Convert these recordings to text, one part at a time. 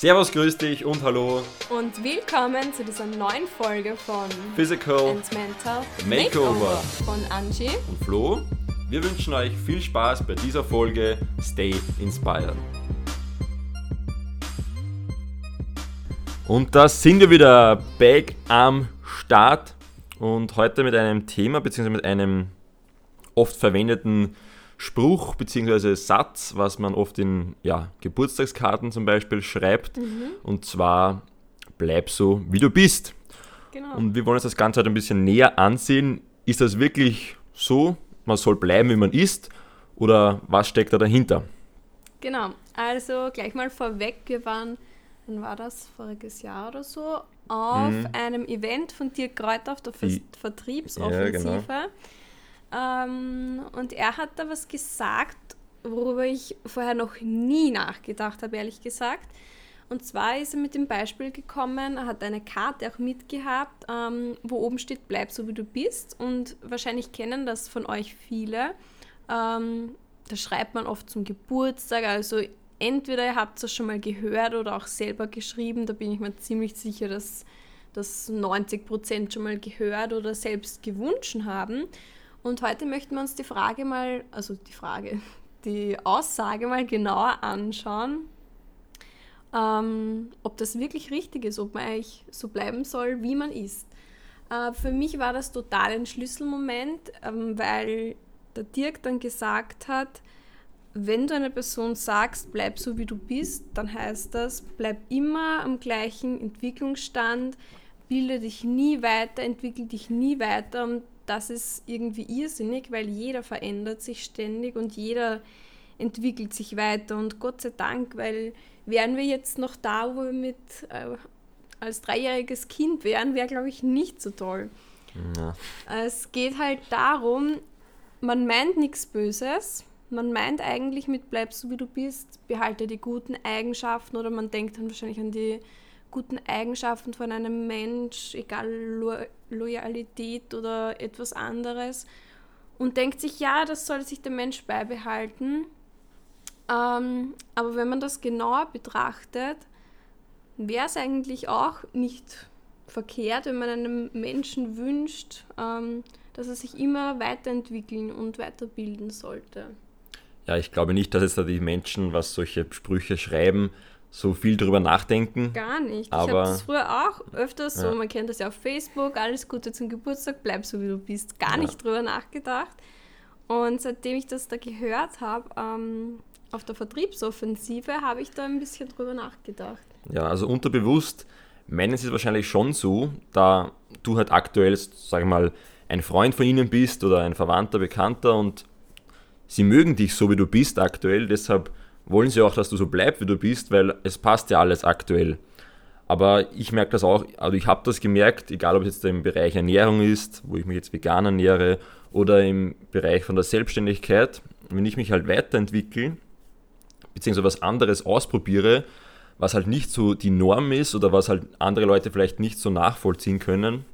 Servus, grüß dich und hallo. Und willkommen zu dieser neuen Folge von Physical and Mental Makeover. von Angie. und Flo. Wir wünschen euch viel Spaß bei dieser Folge Stay Inspired. Und da sind wir wieder back am Start und heute mit einem Thema bzw. mit einem oft verwendeten Spruch bzw. Satz, was man oft in ja, Geburtstagskarten zum Beispiel schreibt. Und zwar bleib so wie du bist. Genau. Und wir wollen uns das Ganze heute ein bisschen näher ansehen. Ist das wirklich so? Man soll bleiben, wie man ist? Oder was steckt da dahinter? Genau. Also gleich mal vorweg, wir waren, wann war das? Voriges Jahr oder so, auf einem Event von Dirk Kräuter auf der Mhm. Vertriebsoffensive. Ja, genau. Ähm, und er hat da was gesagt, worüber ich vorher noch nie nachgedacht habe, ehrlich gesagt. Und zwar ist er mit dem Beispiel gekommen, er hat eine Karte auch mitgehabt, ähm, wo oben steht, bleib so wie du bist. Und wahrscheinlich kennen das von euch viele. Ähm, da schreibt man oft zum Geburtstag, also entweder ihr habt es schon mal gehört oder auch selber geschrieben, da bin ich mir ziemlich sicher, dass das 90% schon mal gehört oder selbst gewünscht haben. Und heute möchten wir uns die Frage mal, also die Frage, die Aussage mal genauer anschauen, ähm, ob das wirklich richtig ist, ob man eigentlich so bleiben soll, wie man ist. Äh, für mich war das total ein Schlüsselmoment, ähm, weil der Dirk dann gesagt hat, wenn du einer Person sagst, bleib so wie du bist, dann heißt das, bleib immer am gleichen Entwicklungsstand, bilde dich nie weiter, entwickel dich nie weiter und das ist irgendwie irrsinnig, weil jeder verändert sich ständig und jeder entwickelt sich weiter und Gott sei Dank, weil wären wir jetzt noch da, wo wir mit äh, als dreijähriges Kind wären, wäre glaube ich nicht so toll. Ja. Es geht halt darum, man meint nichts Böses. Man meint eigentlich mit bleib so wie du bist, behalte die guten Eigenschaften oder man denkt dann wahrscheinlich an die guten Eigenschaften von einem Mensch, egal Lo Loyalität oder etwas anderes und denkt sich, ja, das soll sich der Mensch beibehalten. Ähm, aber wenn man das genauer betrachtet, wäre es eigentlich auch nicht verkehrt, wenn man einem Menschen wünscht, ähm, dass er sich immer weiterentwickeln und weiterbilden sollte. Ja, ich glaube nicht, dass jetzt da die Menschen, was solche Sprüche schreiben, so viel drüber nachdenken. Gar nicht. ich Aber- habe das früher auch öfters so, Ja. man kennt das ja auf Facebook, alles Gute zum Geburtstag, bleib so wie du bist. Gar Ja. nicht drüber nachgedacht. Und seitdem ich das da gehört habe, ähm, auf der Vertriebsoffensive, habe ich da ein bisschen drüber nachgedacht. Ja, also unterbewusst meinen sie es wahrscheinlich schon so, da du halt aktuell, sag ich mal, ein Freund von ihnen bist oder ein Verwandter, Bekannter und sie mögen dich so, wie du bist aktuell, deshalb wollen sie auch, dass du so bleibst, wie du bist, weil es passt ja alles aktuell. Aber ich merke das auch, also ich habe das gemerkt, egal ob es jetzt im Bereich Ernährung ist, wo ich mich jetzt vegan ernähre, oder im Bereich von der Selbstständigkeit, wenn ich mich halt weiterentwickle, beziehungsweise was anderes ausprobiere, was halt nicht so die Norm ist oder was halt andere Leute vielleicht nicht so nachvollziehen können,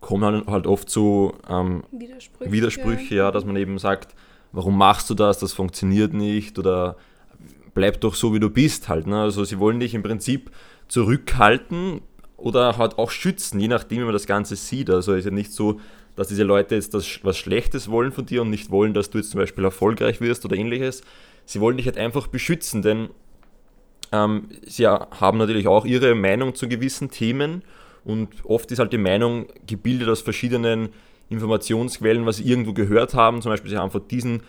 kommen halt, halt oft so ähm, Widersprüche. Widersprüche, ja, dass man eben sagt, warum machst du das, das funktioniert nicht oder bleib doch so, wie du bist halt. Ne? Also sie wollen dich im Prinzip zurückhalten oder halt auch schützen, je nachdem, wie man das Ganze sieht. Also ist ja nicht so, dass diese Leute jetzt das, was Schlechtes wollen von dir und nicht wollen, dass du jetzt zum Beispiel erfolgreich wirst oder ähnliches. Sie wollen dich halt einfach beschützen, denn ähm, sie haben natürlich auch ihre Meinung zu gewissen Themen und oft ist halt die Meinung gebildet aus verschiedenen Informationsquellen, was sie irgendwo gehört haben. Zum Beispiel, sie haben von diesen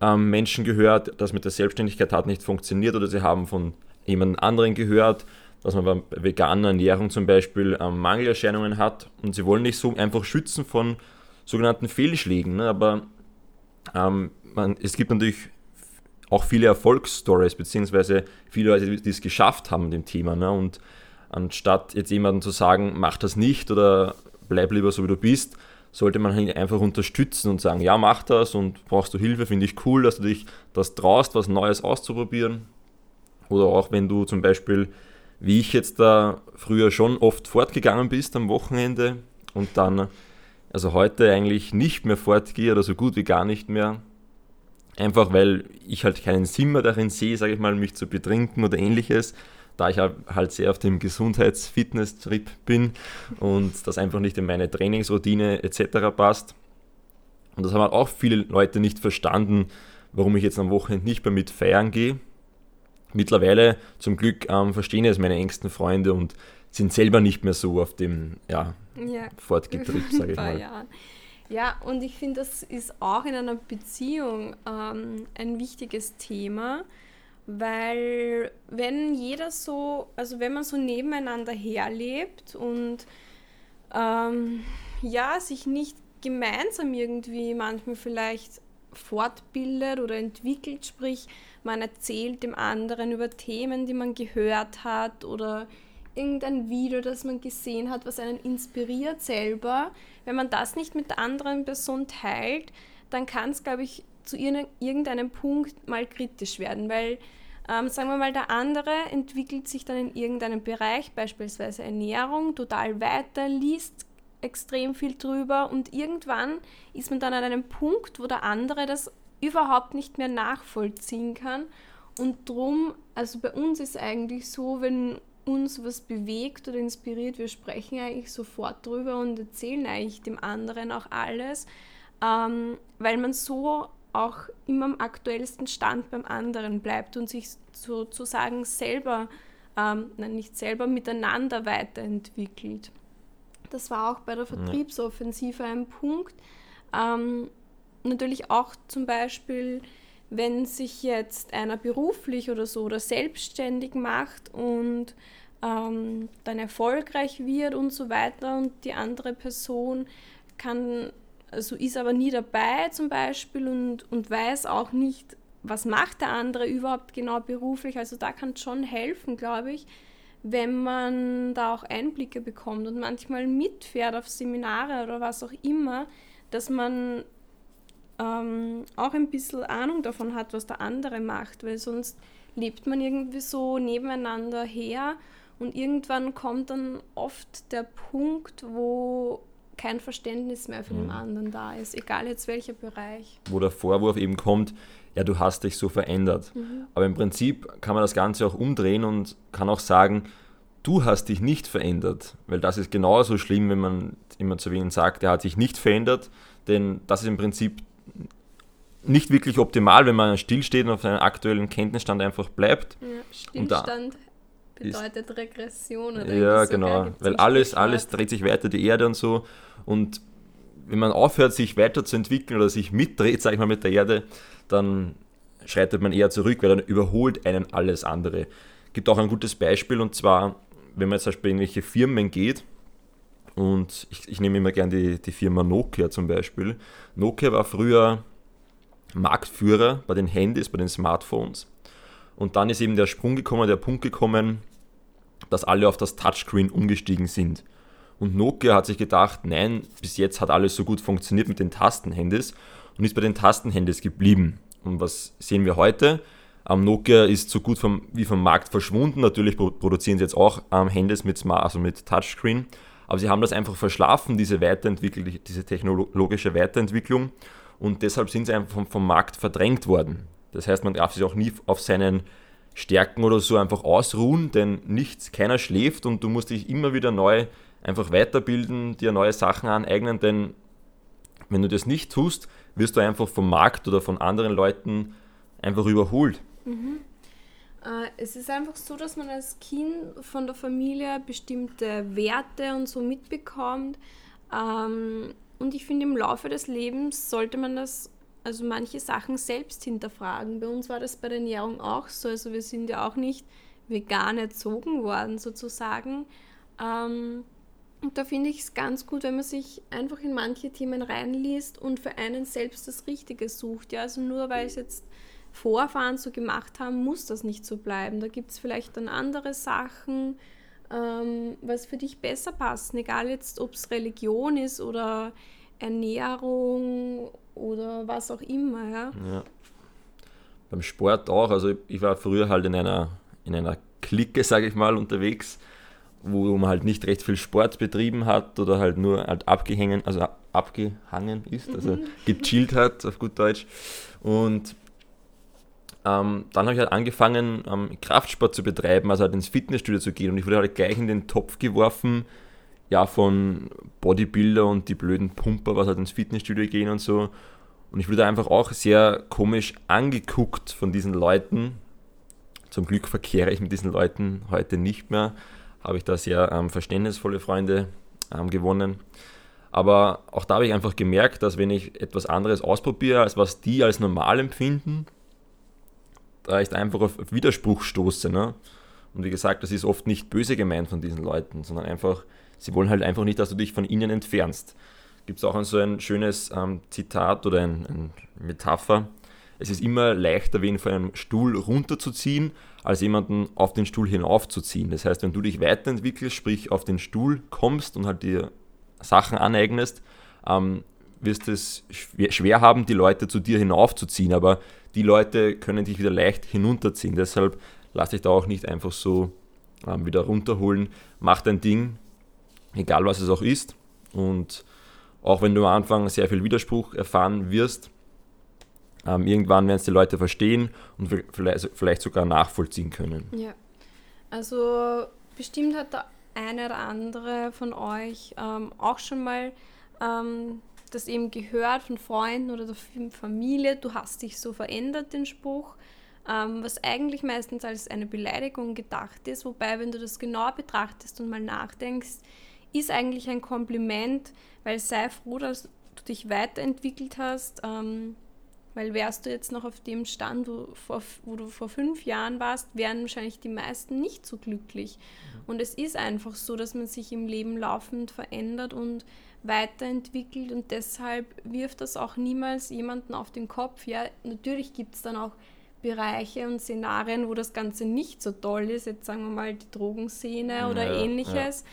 ähm, Menschen gehört, dass mit der Selbstständigkeit hat nicht funktioniert oder sie haben von jemand anderen gehört, dass man bei veganer Ernährung zum Beispiel ähm, Mangelerscheinungen hat und sie wollen dich so einfach schützen von sogenannten Fehlschlägen. Ne? Aber ähm, man, es gibt natürlich auch viele Erfolgsstories, beziehungsweise viele Leute, die es geschafft haben, dem Thema. Ne? Und anstatt jetzt jemandem zu sagen, mach das nicht oder bleib lieber so wie du bist, sollte man ihn einfach unterstützen und sagen, ja, mach das und brauchst du Hilfe, finde ich cool, dass du dich das traust, was Neues auszuprobieren. Oder auch wenn du zum Beispiel, wie ich jetzt da früher schon oft fortgegangen bist am Wochenende und dann, also heute eigentlich nicht mehr fortgehe oder so gut wie gar nicht mehr, einfach weil ich halt keinen Sinn mehr darin sehe, sage ich mal, mich zu betrinken oder ähnliches, da ich halt sehr auf dem Gesundheits-Fitness-Trip bin und das einfach nicht in meine Trainingsroutine etc. passt. Und das haben auch viele Leute nicht verstanden, warum ich jetzt am Wochenende nicht mehr mit feiern gehe. Mittlerweile zum Glück ähm, verstehen es meine engsten Freunde und sind selber nicht mehr so auf dem ja, ja. Fortgetrieb, sage ich mal. Jahren. Ja, und ich finde, das ist auch in einer Beziehung ähm, ein wichtiges Thema, weil wenn jeder so, also wenn man so nebeneinander herlebt und ähm, ja, sich nicht gemeinsam irgendwie manchmal vielleicht fortbildet oder entwickelt, sprich man erzählt dem anderen über Themen, die man gehört hat oder irgendein Video, das man gesehen hat, was einen inspiriert selber, wenn man das nicht mit der anderen Person teilt, dann kann es, glaube ich, zu irgendeinem Punkt mal kritisch werden, weil, ähm, sagen wir mal, der andere entwickelt sich dann in irgendeinem Bereich, beispielsweise Ernährung, total weiter, liest extrem viel drüber und irgendwann ist man dann an einem Punkt, wo der andere das überhaupt nicht mehr nachvollziehen kann. Und drum, also bei uns ist eigentlich so, wenn uns was bewegt oder inspiriert, wir sprechen eigentlich sofort drüber und erzählen eigentlich dem anderen auch alles, ähm, weil man so auch immer am aktuellsten Stand beim anderen bleibt und sich sozusagen selber, ähm, nein, nicht selber, miteinander weiterentwickelt. Das war auch bei der Vertriebsoffensive ein Punkt. Ähm, natürlich auch zum Beispiel wenn sich jetzt einer beruflich oder so oder selbstständig macht und ähm, dann erfolgreich wird und so weiter und die andere Person kann, also ist aber nie dabei zum Beispiel und, und weiß auch nicht, was macht der andere überhaupt genau beruflich. Also da kann es schon helfen, glaube ich, wenn man da auch Einblicke bekommt und manchmal mitfährt auf Seminare oder was auch immer, dass man ähm, auch ein bisschen Ahnung davon hat, was der andere macht, weil sonst lebt man irgendwie so nebeneinander her und irgendwann kommt dann oft der Punkt, wo kein Verständnis mehr für mhm. den anderen da ist, egal jetzt welcher Bereich. Wo der Vorwurf eben kommt, ja, du hast dich so verändert. Mhm. Aber im Prinzip kann man das Ganze auch umdrehen und kann auch sagen, du hast dich nicht verändert, weil das ist genauso schlimm, wenn man immer zu wen sagt, er hat sich nicht verändert, denn das ist im Prinzip nicht wirklich optimal, wenn man stillsteht und auf seinem aktuellen Kenntnisstand einfach bleibt. Ja, Stillstand bedeutet Regression. Oder ja, genau, weil alles, alles dreht sich weiter, die Erde und so. Und wenn man aufhört, sich weiterzuentwickeln oder sich mitdreht, sag ich mal, mit der Erde, dann schreitet man eher zurück, weil dann überholt einen alles andere. Gibt auch ein gutes Beispiel und zwar, wenn man jetzt zum Beispiel in welche Firmen geht, und ich, ich nehme immer gerne die, die Firma Nokia zum Beispiel. Nokia war früher Marktführer bei den Handys, bei den Smartphones. Und dann ist eben der Sprung gekommen, der Punkt gekommen, dass alle auf das Touchscreen umgestiegen sind. Und Nokia hat sich gedacht, nein, bis jetzt hat alles so gut funktioniert mit den Tastenhandys und ist bei den Tastenhandys geblieben. Und was sehen wir heute? Ähm, Nokia ist so gut vom, wie vom Markt verschwunden. Natürlich produzieren sie jetzt auch ähm, Handys mit, Smart, also mit Touchscreen, aber sie haben das einfach verschlafen, diese diese technologische Weiterentwicklung und deshalb sind sie einfach vom, vom Markt verdrängt worden. Das heißt, man darf sich auch nie auf seinen Stärken oder so einfach ausruhen, denn nichts, keiner schläft und du musst dich immer wieder neu einfach weiterbilden, dir neue Sachen aneignen, denn wenn du das nicht tust, wirst du einfach vom Markt oder von anderen Leuten einfach überholt. Mhm. Äh, es ist einfach so, dass man als Kind von der Familie bestimmte Werte und so mitbekommt. Ähm, und ich finde, im Laufe des Lebens sollte man das, also manche Sachen selbst hinterfragen. Bei uns war das bei der Ernährung auch so. Also wir sind ja auch nicht vegan erzogen worden sozusagen. Ähm, und da finde ich es ganz gut, wenn man sich einfach in manche Themen reinliest und für einen selbst das Richtige sucht. Ja, also nur weil es jetzt Vorfahren so gemacht haben, muss das nicht so bleiben. Da gibt es vielleicht dann andere Sachen, ähm, was für dich besser passen, egal jetzt, ob es Religion ist oder Ernährung oder was auch immer. Ja. ja. Beim Sport auch. Also ich war früher halt in einer, in einer Clique, sage ich mal, unterwegs, wo man halt nicht recht viel Sport betrieben hat oder halt nur halt abgehangen, also abgehangen ist, also mhm. gechillt hat, auf gut Deutsch. Und ähm, dann habe ich halt angefangen, ähm, Kraftsport zu betreiben, also halt ins Fitnessstudio zu gehen. Und ich wurde halt gleich in den Topf geworfen, ja, von Bodybuilder und die blöden Pumper, was halt ins Fitnessstudio gehen und so. Und ich wurde einfach auch sehr komisch angeguckt von diesen Leuten. Zum Glück verkehre ich mit diesen Leuten heute nicht mehr. Habe ich da sehr ähm, verständnisvolle Freunde ähm, gewonnen. Aber auch da habe ich einfach gemerkt, dass wenn ich etwas anderes ausprobiere, als was die als normal empfinden, da ich einfach auf Widerspruch stoße. Ne? Und wie gesagt, das ist oft nicht böse gemeint von diesen Leuten, sondern einfach, sie wollen halt einfach nicht, dass du dich von ihnen entfernst. Gibt es auch so ein schönes ähm, Zitat oder ein, ein Metapher. Es ist immer leichter, wen von einem Stuhl runterzuziehen, als jemanden auf den Stuhl hinaufzuziehen. Das heißt, wenn du dich weiterentwickelst, sprich auf den Stuhl kommst und halt dir Sachen aneignest, ähm, wirst es schwer, schwer haben, die Leute zu dir hinaufzuziehen. Aber die Leute können dich wieder leicht hinunterziehen. Deshalb lass dich da auch nicht einfach so ähm, wieder runterholen. Mach dein Ding, egal was es auch ist. Und auch wenn du am Anfang sehr viel Widerspruch erfahren wirst, ähm, irgendwann werden es die Leute verstehen und vielleicht, vielleicht sogar nachvollziehen können. Ja, also bestimmt hat der eine oder andere von euch ähm, auch schon mal ähm, das eben gehört von Freunden oder der Familie, du hast dich so verändert, den Spruch, ähm, was eigentlich meistens als eine Beleidigung gedacht ist, wobei, wenn du das genauer betrachtest und mal nachdenkst, ist eigentlich ein Kompliment, weil sei froh, dass du dich weiterentwickelt hast, ähm, weil wärst du jetzt noch auf dem Stand, wo, vor, wo, du vor fünf Jahren warst, wären wahrscheinlich die meisten nicht so glücklich. Mhm. Und es ist einfach so, dass man sich im Leben laufend verändert und weiterentwickelt und deshalb wirft das auch niemals jemanden auf den Kopf. Ja, natürlich gibt es dann auch Bereiche und Szenarien, wo das Ganze nicht so toll ist, jetzt sagen wir mal die Drogenszene ja, oder ähnliches. Ja.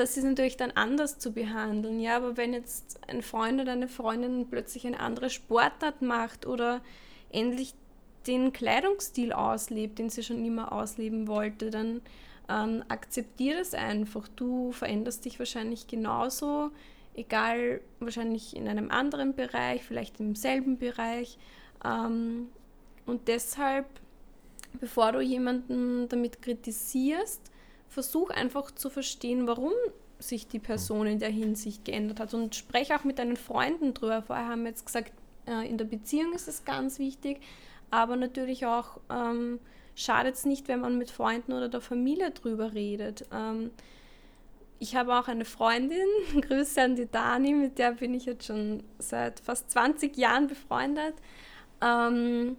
Das ist natürlich dann anders zu behandeln, ja, aber wenn jetzt ein Freund oder eine Freundin plötzlich eine andere Sportart macht oder endlich den Kleidungsstil auslebt, den sie schon immer ausleben wollte, dann ähm, akzeptiere es einfach. Du veränderst dich wahrscheinlich genauso, egal wahrscheinlich in einem anderen Bereich, vielleicht im selben Bereich. Ähm, und deshalb, bevor du jemanden damit kritisierst, versuch einfach zu verstehen, warum sich die Person in der Hinsicht geändert hat. Und spreche auch mit deinen Freunden drüber. Vorher haben wir jetzt gesagt, äh, in der Beziehung ist es ganz wichtig, aber natürlich auch ähm, schadet es nicht, wenn man mit Freunden oder der Familie drüber redet. Ähm, ich habe auch eine Freundin, Grüße an die Dani, mit der bin ich jetzt schon seit fast 20 Jahren befreundet. Ähm,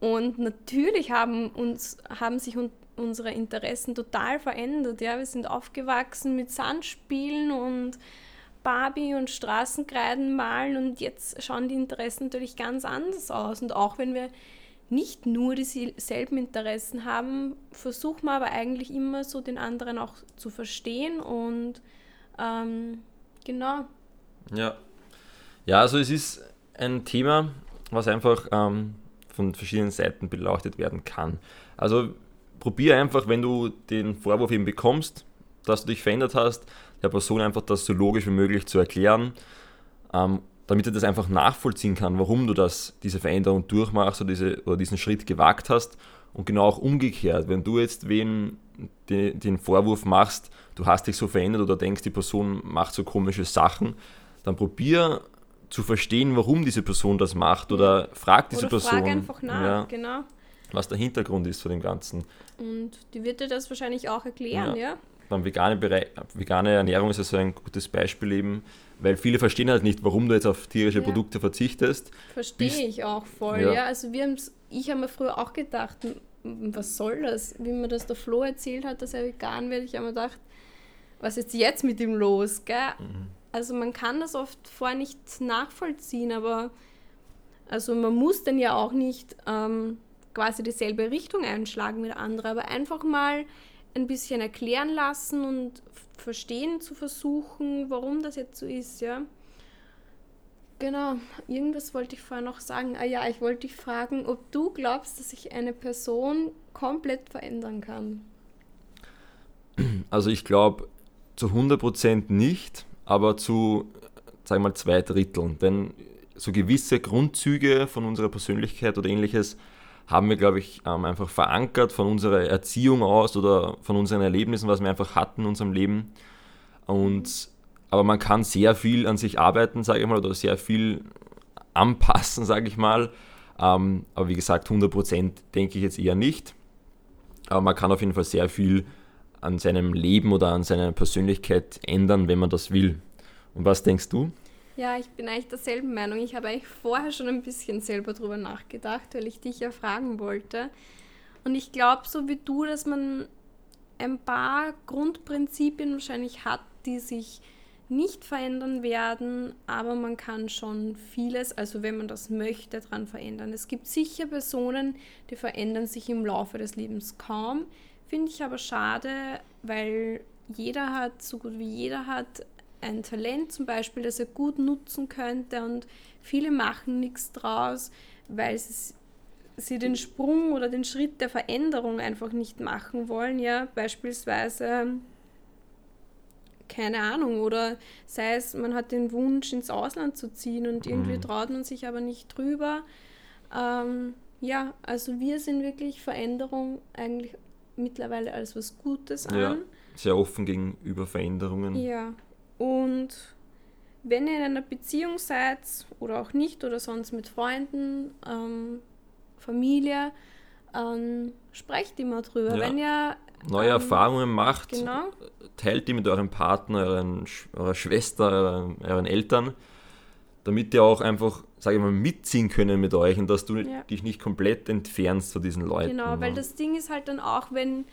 und natürlich haben, uns, haben sich unsere Interessen total verändert. Ja? Wir sind aufgewachsen mit Sandspielen und Barbie und Straßenkreiden malen und jetzt schauen die Interessen natürlich ganz anders aus. Und auch wenn wir nicht nur dieselben Interessen haben, versuchen wir aber eigentlich immer so den anderen auch zu verstehen und ähm, genau. Ja. Ja, also es ist ein Thema, was einfach ähm, von verschiedenen Seiten beleuchtet werden kann. Also probier einfach, wenn du den Vorwurf eben bekommst, dass du dich verändert hast, der Person einfach das so logisch wie möglich zu erklären, ähm, damit er das einfach nachvollziehen kann, warum du das, diese Veränderung durchmachst oder, diese, oder diesen Schritt gewagt hast. Und genau auch umgekehrt, wenn du jetzt wen den, den Vorwurf machst, du hast dich so verändert oder denkst, die Person macht so komische Sachen, dann probier zu verstehen, warum diese Person das macht oder frag diese oder Person. Frag einfach nach, ja, genau. Was der Hintergrund ist von dem Ganzen. Und die wird dir das wahrscheinlich auch erklären, ja. ja? Beim vegane, Bereich, vegane Ernährung ist also ein gutes Beispiel eben, weil viele verstehen halt nicht, warum du jetzt auf tierische ja. Produkte verzichtest. Verstehe ich auch voll, ja. ja. Also wir haben's, ich habe mir früher auch gedacht, was soll das? Wie mir das der Flo erzählt hat, dass er vegan wird, ich habe mir gedacht, was ist jetzt mit ihm los, gell? Mhm. Also man kann das oft vorher nicht nachvollziehen, aber also man muss dann ja auch nicht ähm, quasi dieselbe Richtung einschlagen wie der andere, aber einfach mal ein bisschen erklären lassen und verstehen zu versuchen, warum das jetzt so ist, ja. Genau, irgendwas wollte ich vorher noch sagen. Ah ja, ich wollte dich fragen, ob du glaubst, dass sich eine Person komplett verändern kann. Also ich glaube zu 100% nicht aber zu, wir mal, zwei Dritteln. Denn so gewisse Grundzüge von unserer Persönlichkeit oder ähnliches haben wir, glaube ich, ähm, einfach verankert von unserer Erziehung aus oder von unseren Erlebnissen, was wir einfach hatten in unserem Leben. Und, aber man kann sehr viel an sich arbeiten, sage ich mal, oder sehr viel anpassen, sage ich mal. Ähm, aber wie gesagt, 100% denke ich jetzt eher nicht. Aber man kann auf jeden Fall sehr viel an seinem Leben oder an seiner Persönlichkeit ändern, wenn man das will. Und was denkst du? Ja, ich bin eigentlich derselben Meinung. Ich habe eigentlich vorher schon ein bisschen selber drüber nachgedacht, weil ich dich ja fragen wollte. Und ich glaube, so wie du, dass man ein paar Grundprinzipien wahrscheinlich hat, die sich nicht verändern werden, aber man kann schon vieles, also wenn man das möchte, daran verändern. Es gibt sicher Personen, die verändern sich im Laufe des Lebens kaum. Finde ich aber schade, weil jeder hat, so gut wie jeder hat, ein Talent zum Beispiel, das er gut nutzen könnte und viele machen nichts draus, weil sie, sie den Sprung oder den Schritt der Veränderung einfach nicht machen wollen. Ja, beispielsweise keine Ahnung, oder sei es, man hat den Wunsch, ins Ausland zu ziehen und irgendwie mhm. traut man sich aber nicht drüber. Ähm, ja, also wir sind wirklich Veränderung eigentlich mittlerweile als was Gutes an. Ja, sehr offen gegenüber Veränderungen. Ja, und wenn ihr in einer Beziehung seid oder auch nicht oder sonst mit Freunden, ähm, Familie, ähm, sprecht immer drüber. Ja. Wenn ihr neue ähm, Erfahrungen macht, genau. teilt die mit eurem Partner, euren, eurer Schwester, euren, euren, Eltern, damit die auch einfach, sage ich mal, mitziehen können mit euch und dass du ja. dich nicht komplett entfernst von diesen Leuten. Genau, weil das Ding ist halt dann auch, wenn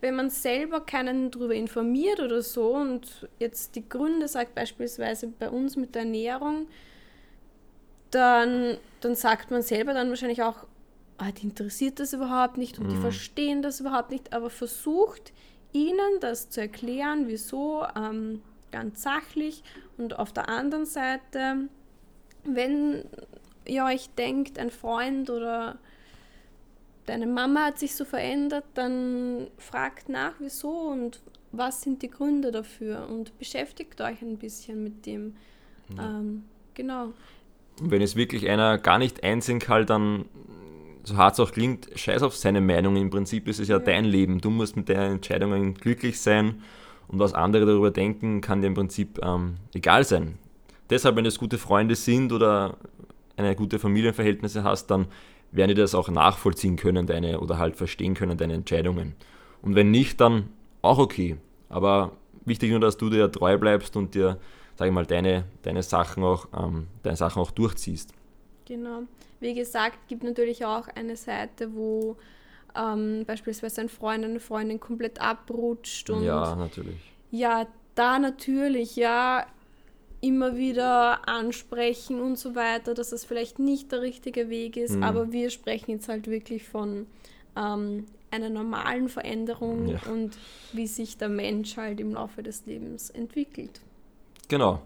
wenn man selber keinen darüber informiert oder so und jetzt die Gründe sagt, beispielsweise bei uns mit der Ernährung, dann, dann sagt man selber dann wahrscheinlich auch, ah, die interessiert das überhaupt nicht und mhm. die verstehen das überhaupt nicht, aber versucht ihnen das zu erklären, wieso, ähm, ganz sachlich und auf der anderen Seite, wenn ihr euch denkt, ein Freund oder deine Mama hat sich so verändert, dann fragt nach, wieso und was sind die Gründe dafür und beschäftigt euch ein bisschen mit dem. Ja. Ähm, genau. wenn es wirklich einer gar nicht einsehen kann, dann, so hart es auch klingt, scheiß auf seine Meinung. Im Prinzip ist es ja, ja, dein Leben. Du musst mit deinen Entscheidungen glücklich sein und was andere darüber denken, kann dir im Prinzip ähm, egal sein. Deshalb, wenn es gute Freunde sind oder eine gute Familienverhältnisse hast, dann werden die das auch nachvollziehen können, deine, oder halt verstehen können, deine Entscheidungen. Und wenn nicht, dann auch okay. Aber wichtig nur, dass du dir treu bleibst und dir, sag ich mal, deine, deine Sachen auch, ähm, deine Sachen auch durchziehst. Genau. Wie gesagt, gibt natürlich auch eine Seite, wo ähm, beispielsweise ein Freund, eine Freundin komplett abrutscht und ja, natürlich. Ja, da natürlich, ja, immer wieder ansprechen und so weiter, dass das vielleicht nicht der richtige Weg ist. Mhm. Aber wir sprechen jetzt halt wirklich von ähm, einer normalen Veränderung ja. und wie sich der Mensch halt im Laufe des Lebens entwickelt. Genau.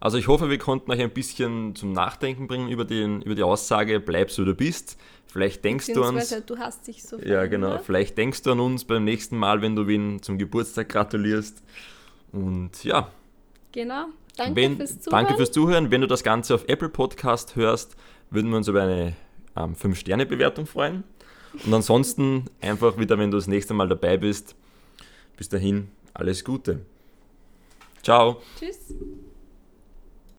Also ich hoffe, wir konnten euch ein bisschen zum Nachdenken bringen über, den, über die Aussage, bleib so du bist. Vielleicht denkst du an uns. Du hast dich so Ja, genau. Vielleicht denkst du an uns beim nächsten Mal, wenn du ihn zum Geburtstag gratulierst. Und ja. Genau. Danke Wenn, fürs Zuhören. Danke fürs Zuhören. Wenn du das Ganze auf Apple Podcast hörst, würden wir uns über eine ähm, 5-Sterne-Bewertung freuen. Und ansonsten einfach wieder, wenn du das nächste Mal dabei bist. Bis dahin, alles Gute. Ciao. Tschüss.